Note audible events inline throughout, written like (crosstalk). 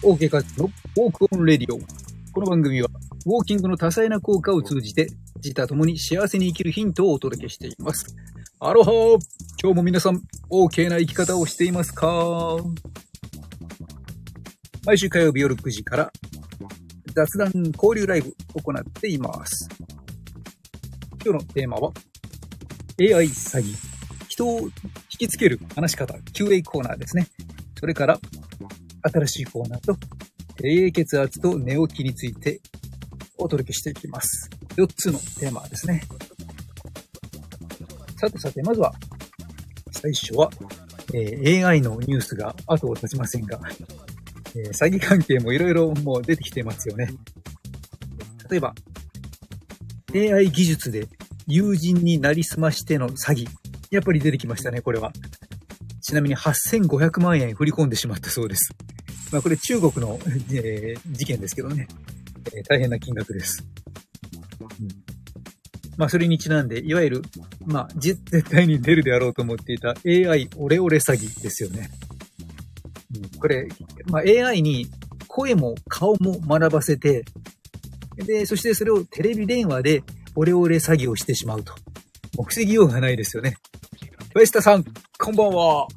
OK カッツのウォークオンレディオ。この番組は、ウォーキングの多彩な効果を通じて、自他ともに幸せに生きるヒントをお届けしています。アロハー今日も皆さん、OK な生き方をしていますか？毎週火曜日夜9時から、雑談交流ライブを行っています。今日のテーマは、AI 詐欺。人を引きつける話し方、QA コーナーですね。それから、新しいコーナーと、低血圧と寝起きについてお届けしていきます。4つのテーマですね。さてさて、まずは、最初は、えー AI のニュースが後を絶ちませんが、えー詐欺関係もいろいろもう出てきてますよね。例えば、AI 技術で友人になりすましての詐欺。やっぱり出てきましたね、これは。ちなみに8500万円振り込んでしまったそうです。まあこれ中国の、えー事件ですけどね、えー大変な金額です。うんまあそれにちなんで、いわゆる、まあ絶対に出るであろうと思っていた AI オレオレ詐欺ですよね。うんこれ、まあ AI に声も顔も学ばせて、で、そしてそれをテレビ電話でオレオレ詐欺をしてしまうと。もう防ぎようがないですよね。フェスタさん、こんばんは。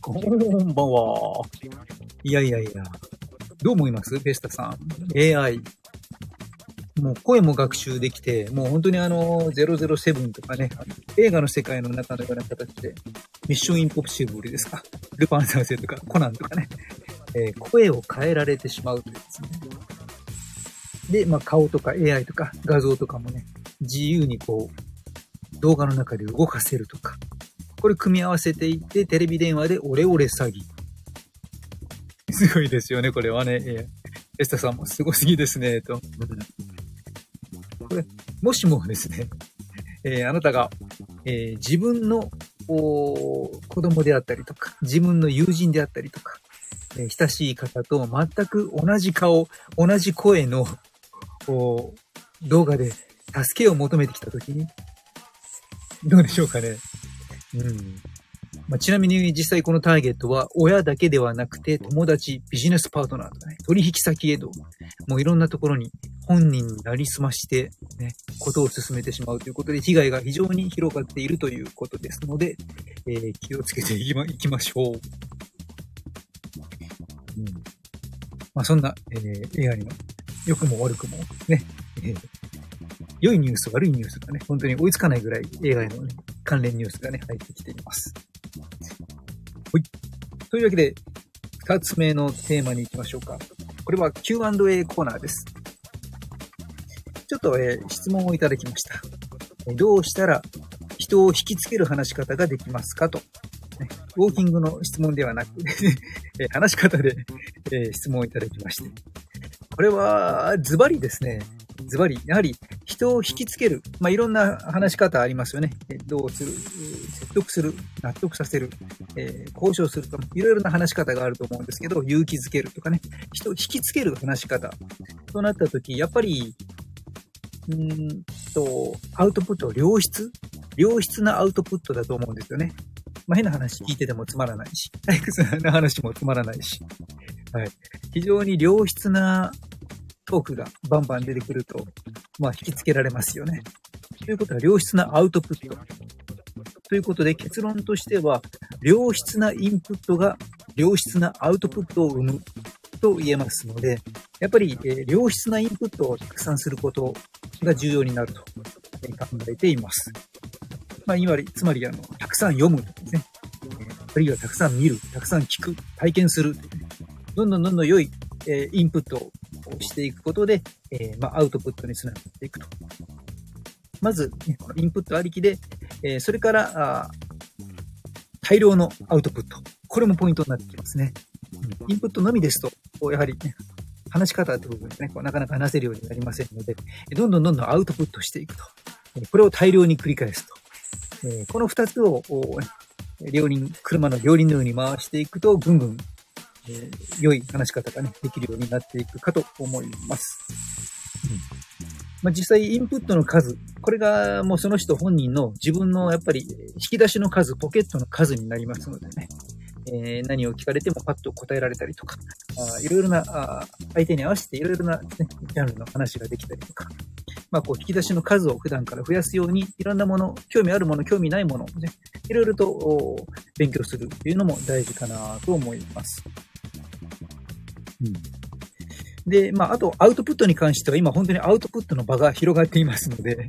こんばんは。いやいやいや。どう思います？フェスタさん。AI。もう声も学習できて、もう本当にあの、007とかね、映画の世界の中のような形で、ミッションインポッシブルですか？ルパン三世とか、コナンとかね、えー声を変えられてしまうというですね。で、まあ、顔とか AI とか画像とかもね、自由にこう、動画の中で動かせるとか、これ組み合わせていって、テレビ電話でオレオレ詐欺。すごいですよね、これはね。えーエスタさんもすごすぎですね、と。これ、もしもですね、えーあなたが、えー自分の子供であったりとか、自分の友人であったりとか、えー親しい方と全く同じ顔、同じ声の動画で助けを求めてきたときに、どうでしょうかね。うん。まあ、ちなみに実際このターゲットは親だけではなくて友達、ビジネスパートナーとかね、取引先へと、もういろんなところに本人になりすまして、ね、ことを進めてしまうということで被害が非常に広がっているということですので、えー気をつけていきまいきましょう。うん。まあそんな、えー AI の良くも悪くもね、えー良いニュース、悪いニュースがね、本当に追いつかないぐらい AI の、ね、関連ニュースがね、入ってきています。というわけで、二つ目のテーマに行きましょうか。これは Q&A コーナーです。ちょっと、えー質問をいただきました。どうしたら人を引きつける話し方ができますかと。ウォーキングの質問ではなく、(laughs) 話し方で、え質問をいただきまして。これは、ズバリですね。ズバリ、やはり人を引きつける。まあ、いろんな話し方ありますよね。どうする、得する、納得させる、えー交渉するとか、いろいろな話し方があると思うんですけど、勇気づけるとかね、人を引きつける話し方。となったとき、やっぱり、うーんと、アウトプット、良質？良質なアウトプットだと思うんですよね。まあ、変な話聞いててもつまらないし、退屈な話もつまらないし、はい。非常に良質なトークがバンバン出てくると、まあ、引きつけられますよね。ということは、良質なアウトプット。ということで、結論としては、良質なインプットが良質なアウトプットを生むと言えますので、やっぱり、え良質なインプットをたくさんすることが重要になると考えています。まあ、つまり、あの、たくさん読むとかですね。えあるいはたくさん見る、たくさん聞く、体験する。どんどんどんどん良い、えインプットをしていくことで、えまあ、アウトプットにつながっていくと。まず、ねこのインプットありきで、えーそれから、大量のアウトプット。これもポイントになってきますね。インプットのみですと、やはりね、話し方って部分でね、こうなかなか話せるようになりませんので、どんどんどんどんアウトプットしていくと。えーこれを大量に繰り返すと。えーこの二つを、お両輪、車の両輪のように回していくと、ぐんぐん、えー良い話し方がね、できるようになっていくかと思います。まあ、実際、インプットの数、これがもうその人本人の自分のやっぱり引き出しの数、ポケットの数になりますのでね、えー、何を聞かれてもパッと答えられたりとか、あいろいろなあ、相手に合わせていろいろな、ね、ジャンルの話ができたりとか、まあ、こう、引き出しの数を普段から増やすように、いろんなもの、興味あるもの、興味ないものをね、いろいろと勉強するっていうのも大事かなと思います。うん。で、まあ、あと、アウトプットに関しては、今本当にアウトプットの場が広がっていますので、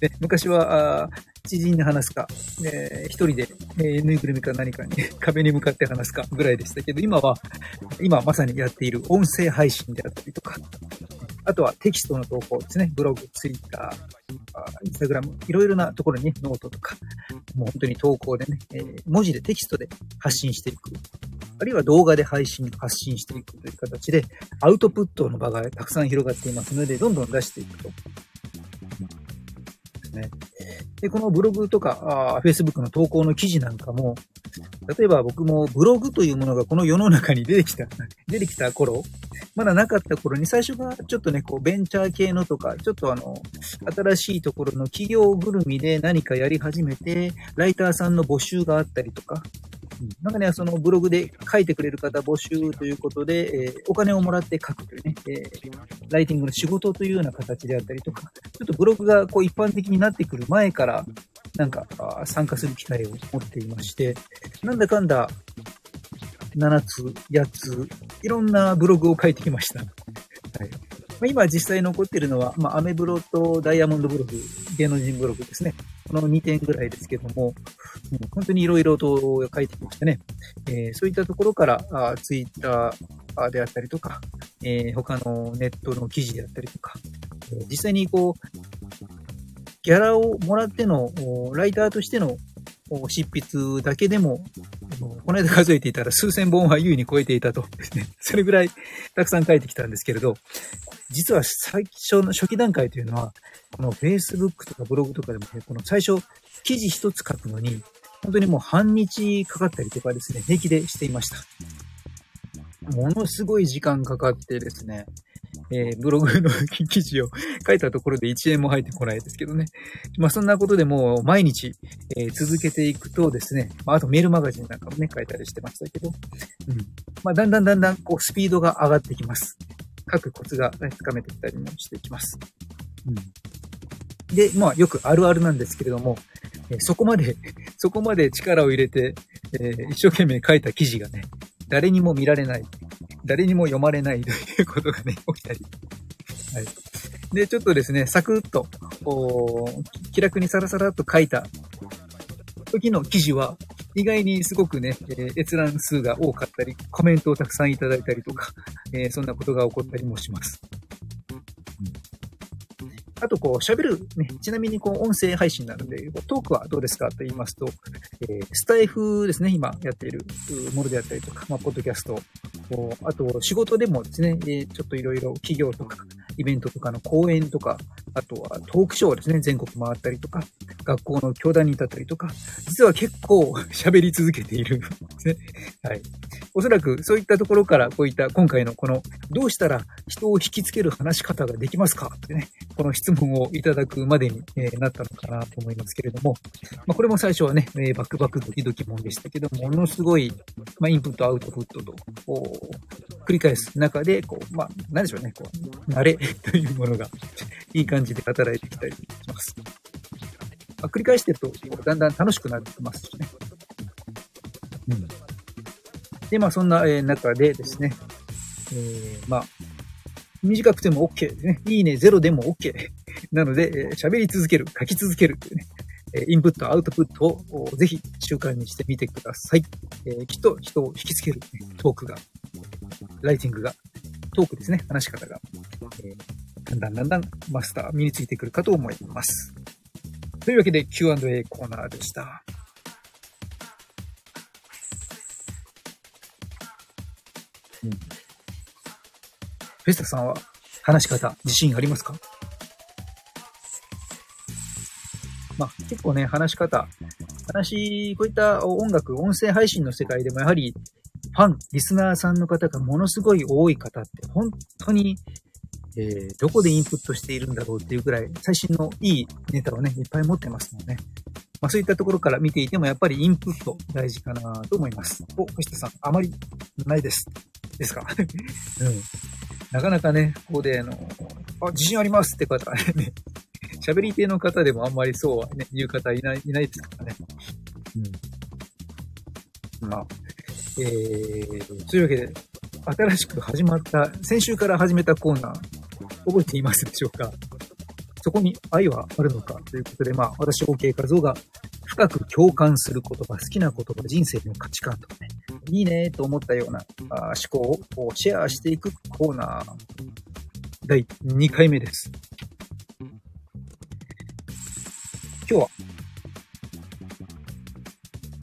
で昔は、知人に話すか、えー、一人で、えー、ぬいぐるみか何かに (laughs) 壁に向かって話すかぐらいでしたけど、今は、今まさにやっている音声配信であったりとか、あとはテキストの投稿ですね。ブログ、ツイッター、インスタグラム、いろいろなところに、ノートとか、もう本当に投稿でね、えー、文字でテキストで発信していく。あるいは動画で配信、発信していくという形で、アウトプットの場がたくさん広がっていますので、どんどん出していくと。ですね。で、このブログとか、あ Facebook の投稿の記事なんかも、例えば僕もブログというものがこの世の中に出てきた、出てきた頃、まだなかった頃に最初がちょっとね、こうベンチャー系のとか、ちょっとあの、新しいところの企業ぐるみで何かやり始めて、ライターさんの募集があったりとか、なんかね、そのブログで書いてくれる方募集ということで、えー、お金をもらって書くというね、えー、ライティングの仕事というような形であったりとか、ちょっとブログがこう一般的になってくる前から、なんか参加する機会を持っていまして、なんだかんだ7つ、8つ、いろんなブログを書いてきました。はいまあ、今実際残ってるのは、まあ、アメブロとダイヤモンドブログ、芸能人ブログですね。この2点ぐらいですけども、本当に色々と書いてきましたね。えー、そういったところから、ツイッターであったりとか、えー、他のネットの記事であったりとか、実際にこう、ギャラをもらっての、ライターとしての執筆だけでも、この間数えていたら数千本は優位に超えていたと。それぐらいたくさん書いてきたんですけれど、実は最初の初期段階というのは、この Facebook とかブログとかでもね、この最初記事一つ書くのに、本当にもう半日かかったりとかですね、平気でしていました。ものすごい時間かかってですね、えー、ブログの記事を書いたところで1円も入ってこないですけどね。まあそんなことでもう毎日、えー、続けていくとですね、まああとメールマガジンなんかもね、書いたりしてましたけど、うん。まあだんだんだんだんこうスピードが上がってきます。書くコツが、ね、深めてきたりもしていきます。うん。で、まあよくあるあるなんですけれども、えー、そこまで、(laughs) そこまで力を入れて、えー、一生懸命書いた記事がね、誰にも見られない。誰にも読まれないということがね、起きたり。はい。で、ちょっとですね、サクッと、気楽にサラサラっと書いた時の記事は、意外にすごくね、えー、閲覧数が多かったり、コメントをたくさんいただいたりとか、えー、そんなことが起こったりもします。あと、こう、喋る、ね、ちなみに、こう、音声配信なので、トークはどうですかと言いますと、えー、スタイフですね、今やっているものであったりとか、まあ、ポッドキャスト、あと、仕事でもですね、えちょっといろいろ企業とか、イベントとかの講演とか、あとはトークショーですね、全国回ったりとか、学校の教壇に立ったりとか、実は結構 (laughs) 喋り続けているんですね。はい。おそらくそういったところからこういった今回のこのどうしたら人を引きつける話し方ができますかってね、この質問をいただくまでに、えなったのかなと思いますけれども、まあ、これも最初はね、えバクバクドキドキもんでしたけども、のすごい、まあ、インプットアウトプットと、繰り返す中で、こう、まあ、なんでしょうね、こう、慣れ (laughs) というものがいい感じで働いてきたりします。まあ、繰り返してると、だんだん楽しくなってきますしね。うん。で、まあ、そんな、え中でですね、えー、まあ、短くても OK ですね。いいねゼロでも OK。なので、喋、えり続ける、書き続けるというね、インプット、アウトプットをぜひ習慣にしてみてください。えー、きっと人を引きつける、ね、トークが、ライティングが、トークですね、話し方が、えー、だんだんだんだんマスター身についてくるかと思います。というわけで Q&A コーナーでした。うん、フェスタさんは話し方自信ありますか？まあ、結構ね、話し方、話、こういった音楽、音声配信の世界でもやはり、ファン、リスナーさんの方がものすごい多い方って、本当に、えー、どこでインプットしているんだろうっていうぐらい、最新のいいネタをね、いっぱい持ってますもんね。まあそういったところから見ていてもやっぱりインプット大事かなと思います。お、星田さん、あまりないです。ですか？(laughs) うん。なかなかね、ここで、あの、あ、自信ありますって方ね、喋り手の方でもあんまりそうはね、言う方いない、いないですからね。うん。まあ、えー、というわけで、新しく始まった、先週から始めたコーナー、覚えていますでしょうか？そこに愛はあるのかということで、まあ、私、OK 画像が深く共感する言葉、好きな言葉、人生の価値観とかね、いいねと思ったようなあ思考をシェアしていくコーナー、第2回目です。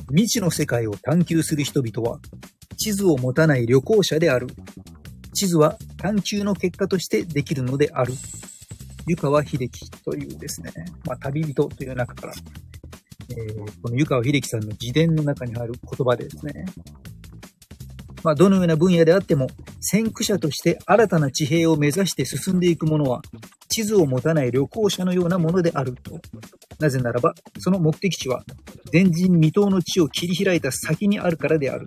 未知の世界を探求する人々は、地図を持たない旅行者である。地図は探求の結果としてできるのである。湯川秀樹というですね、まあ、旅人という中から、えーこの湯川秀樹さんの自伝の中にある言葉でですね、まあ、どのような分野であっても、先駆者として新たな地平を目指して進んでいくものは、地図を持たない旅行者のようなものであると。なぜならば、その目的地は、前人未到の地を切り開いた先にあるからである。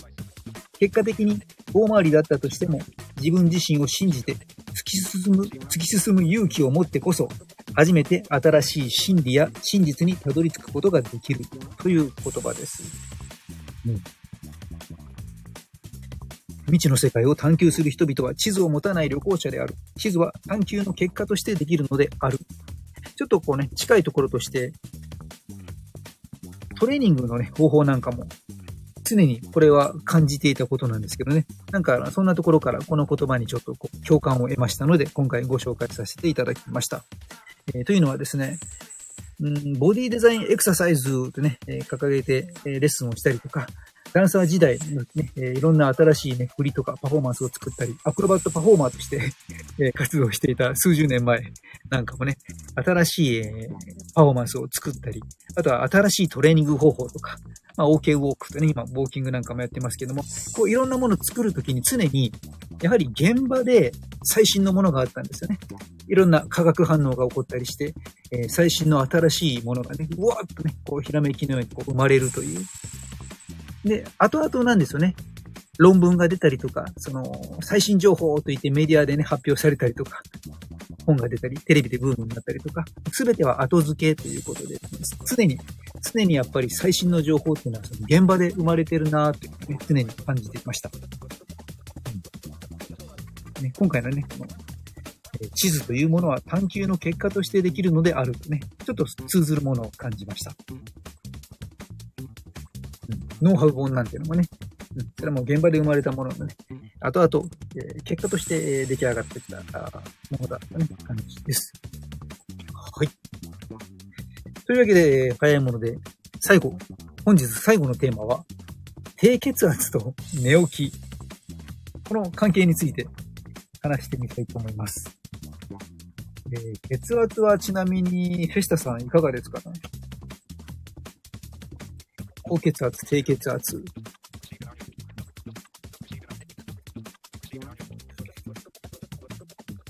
結果的に遠回りだったとしても、自分自身を信じて突き進む、突き進む勇気を持ってこそ、初めて新しい真理や真実にたどり着くことができるという言葉です。うん。未知の世界を探求する人々は地図を持たない旅行者である。地図は探求の結果としてできるのである。ちょっとこうね、近いところとして、トレーニングのね、方法なんかも常にこれは感じていたことなんですけどね。なんか、そんなところからこの言葉にちょっとこう共感を得ましたので、今回ご紹介させていただきました。えーというのはですね、うんボディデザインエクササイズとね、え掲げて、えレッスンをしたりとか、ダンサー時代のね、えーいろんな新しいね、振りとかパフォーマンスを作ったり、アクロバットパフォーマーとして、え活動していた数十年前なんかもね、新しい、えパフォーマンスを作ったり、あとは新しいトレーニング方法とか、まあ、OK ウォークとね、今、ウォーキングなんかもやってますけども、こういろんなものを作るときに常に、やはり現場で最新のものがあったんですよね。いろんな化学反応が起こったりして、えー最新の新しいものがね、うわーっとね、こうひらめきのようにこう生まれるという。で、後々なんですよね。論文が出たりとか、その、最新情報と言ってメディアでね、発表されたりとか、本が出たり、テレビでブームになったりとか、すべては後付けということで、常に、常にやっぱり最新の情報っていうのは、その現場で生まれてるなーって、ね、常に感じていました。うんね、今回のね、この地図というものは探求の結果としてできるのであるとね、ちょっと通ずるものを感じました。ノウハウ本なんていうのもね、うん、それはもう現場で生まれたもののね、後々、えー結果として出来上がってきたものだったね、感じです。はい。というわけで、早いもので、最後、本日最後のテーマは、低血圧と寝起き。この関係について話してみたいと思います。えー血圧はちなみに、フェスタさんいかがですかね？高血圧、低血圧。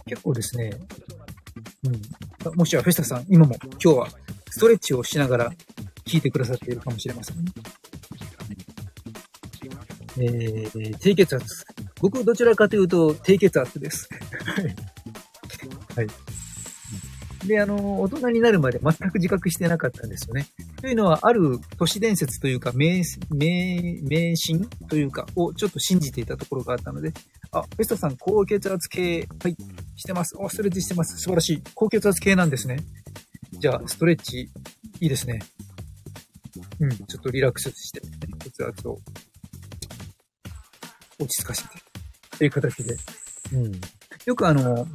結構ですね、うん。もしやフェスタさん、今も今日はストレッチをしながら聞いてくださっているかもしれませんね。えー、低血圧。僕どちらかというと低血圧です。はい。はい。で、あの、大人になるまで全く自覚してなかったんですよね。というのは、ある都市伝説というか、迷、迷、迷信というか、をちょっと信じていたところがあったので、あ、ベストさん、高血圧計、はい、してます。お、ストレッチしてます。素晴らしい。高血圧計なんですね。じゃあ、ストレッチ、いいですね。うん、ちょっとリラックスして、血圧を落ち着かせて、という形で。うん。よくあの、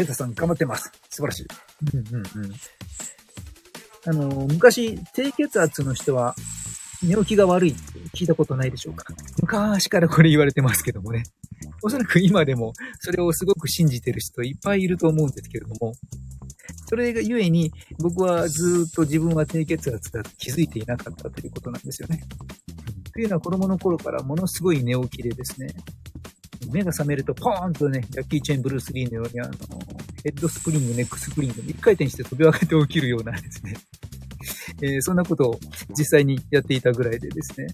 フェタさん頑張ってます。素晴らしい。うんうんうん。あの、昔、低血圧の人は寝起きが悪いって聞いたことないでしょうか昔からこれ言われてますけどもね。おそらく今でもそれをすごく信じてる人いっぱいいると思うんですけれども、それがゆえに僕はずっと自分は低血圧だと気づいていなかったということなんですよね。というのは子供の頃からものすごい寝起きでですね、目が覚めるとポーンとね、ジャッキー・チェン・ブルース・リーのようにあの、ヘッドスプリング、ネックスプリングで一回転して飛び上がって起きるようなですね、(laughs) えー、そんなことを実際にやっていたぐらいでですね、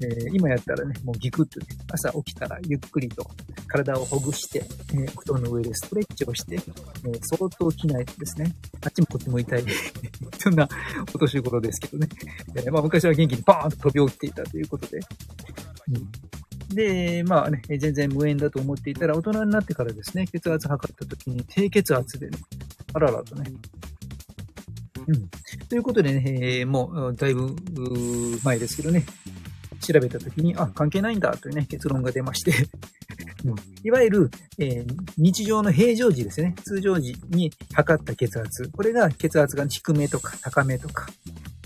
えー、今やったらね、もうギクッとね、朝起きたらゆっくりと体をほぐして、えー、布団の上でストレッチをして、えー、相当起きないとですね、あっちもこっちも痛い、(laughs) そんなお年頃ですけどね、え、まあ昔は元気にバーンと飛び起きていたということで、うん、で、まあね、全然無縁だと思っていたら、大人になってからですね、血圧測った時に低血圧でね、あららとね、うん。ということでね、えー、もう、だいぶ、前ですけどね、調べたときに、あ、関係ないんだというね、結論が出まして。(laughs) うん、いわゆる、えー、日常の平常時ですね、通常時に測った血圧、これが血圧が低めとか高めとか、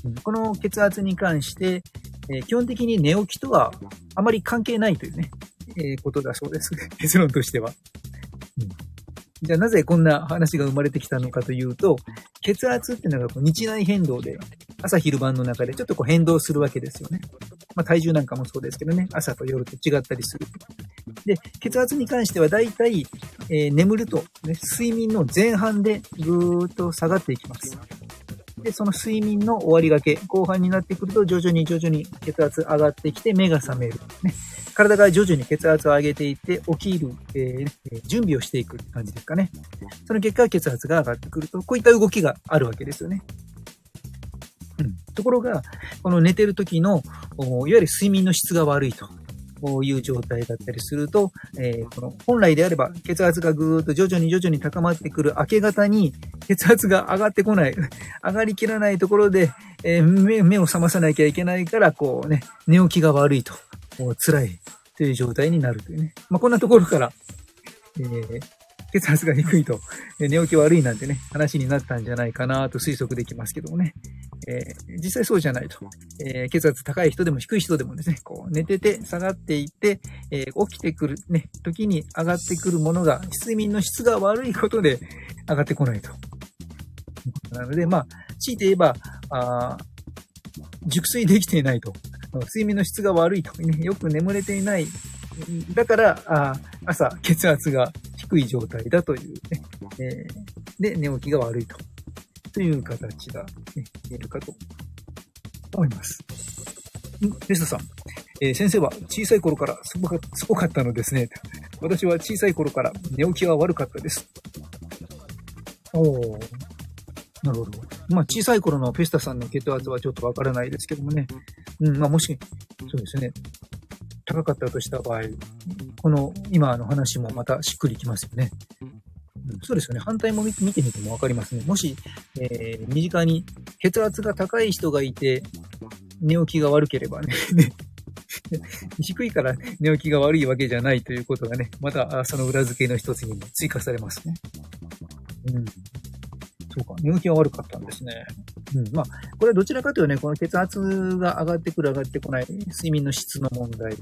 うん、この血圧に関して、えー、基本的に寝起きとはあまり関係ないというね、えー、ことだそうです。(laughs) 結論としては。うんじゃあなぜこんな話が生まれてきたのかというと、血圧っていうのがこう日内変動で、朝昼晩の中でちょっとこう変動するわけですよね。まあ体重なんかもそうですけどね、朝と夜と違ったりする。で、血圧に関しては大体、えー、眠ると、ね、睡眠の前半でぐーっと下がっていきます。で、その睡眠の終わりがけ、後半になってくると徐々に徐々に血圧上がってきて目が覚める。ね。体が徐々に血圧を上げていって起きる、えー、準備をしていく感じですかね。その結果、血圧が上がってくると、こういった動きがあるわけですよね。うん、ところが、この寝てる時の、いわゆる睡眠の質が悪いと。こういう状態だったりすると、えー、この本来であれば血圧がぐーっと徐々に徐々に高まってくる明け方に血圧が上がってこない、(laughs) 上がりきらないところで、えー、目目を覚まさなきゃいけないから、こうね、寝起きが悪いと。辛いという状態になるというね。まあ、こんなところから、えー、血圧が低いと、え寝起き悪いなんてね、話になったんじゃないかなと推測できますけどもね。えー、実際そうじゃないと。えー、血圧高い人でも低い人でもですね、こう寝てて下がっていって、えー、起きてくるね、時に上がってくるものが、睡眠の質が悪いことで上がってこないと。なので、まあ、強いて言えば、あ熟睡できていないと。睡眠の質が悪いとね、よく眠れていない。だから、あ朝、血圧が低い状態だというね、えー、で、寝起きが悪いと。という形が、ね、言えるかと思います。んレストさん、えー、先生は小さい頃からすごかすごかったのですね。私は小さい頃から寝起きは悪かったです。おー、なるほど。まあ、小さい頃のフェスタさんの血圧はちょっとわからないですけどもね。うん、まあ、もし、そうですね。高かったとした場合、この今の話もまたしっくりきますよね。うん、そうですよね。反対も見てみてもわかりますね。もし、えー、身近に血圧が高い人がいて、寝起きが悪ければね (laughs) 低いから寝起きが悪いわけじゃないということがね、またその裏付けの一つにも追加されますね。うん。そうか、寝起きは悪かったんですね。うん。まあ、これはどちらかというとね、この血圧が上がってくる上がってこない、睡眠の質の問題。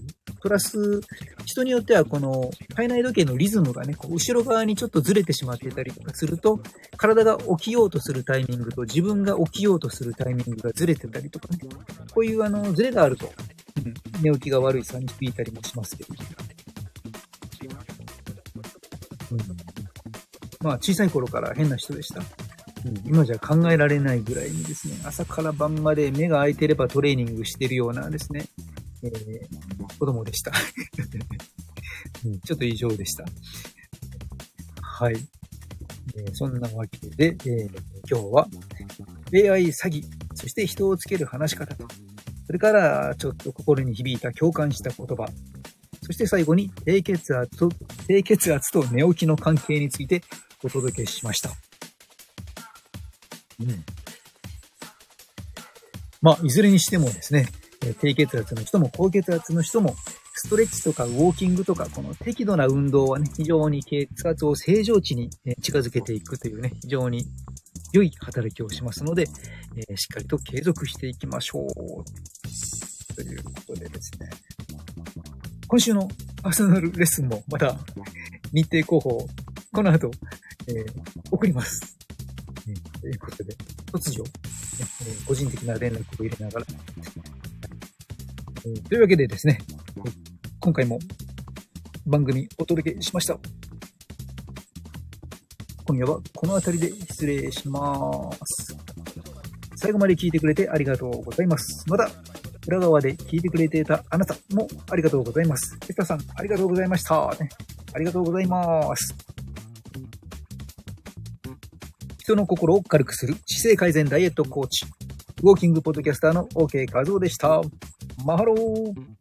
プラス、人によってはこの体内時計のリズムがね、こう後ろ側にちょっとずれてしまっていたりとかすると、体が起きようとするタイミングと自分が起きようとするタイミングがずれてたりとかね。こういうあの、ずれがあると、うん、寝起きが悪いさに響いたりもしますけど。うん、まあ、小さい頃から変な人でした。今じゃ考えられないぐらいにですね、朝から晩まで目が開いてればトレーニングしてるようなですね、えー、子供でした、うん。ちょっと異常でした。はい。えー、そんなわけで、えー、今日は AI 詐欺、そして人をつける話し方と、それからちょっと心に響いた共感した言葉、そして最後に低血圧と、低血圧と寝起きの関係についてお届けしました。うん。まあ、いずれにしてもですね、低血圧の人も高血圧の人も、ストレッチとかウォーキングとか、この適度な運動はね、非常に血圧を正常値に近づけていくというね、非常に良い働きをしますので、え、しっかりと継続していきましょう。ということでですね、今週のパーソナルレッスンもまた日程候補をこの後、えー、送ります。ということで、突如、え、個人的な連絡を入れながら、え、というわけでですね、今回も番組お届けしました。今夜はこの辺りで失礼します。最後まで聞いてくれてありがとうございます。また、裏側で聞いてくれていたあなたもありがとうございます。エスタさん、ありがとうございました。ありがとうございます。人の心を軽くする姿勢改善ダイエットコーチ、ウォーキングポッドキャスターの OK 和夫でした。マハロー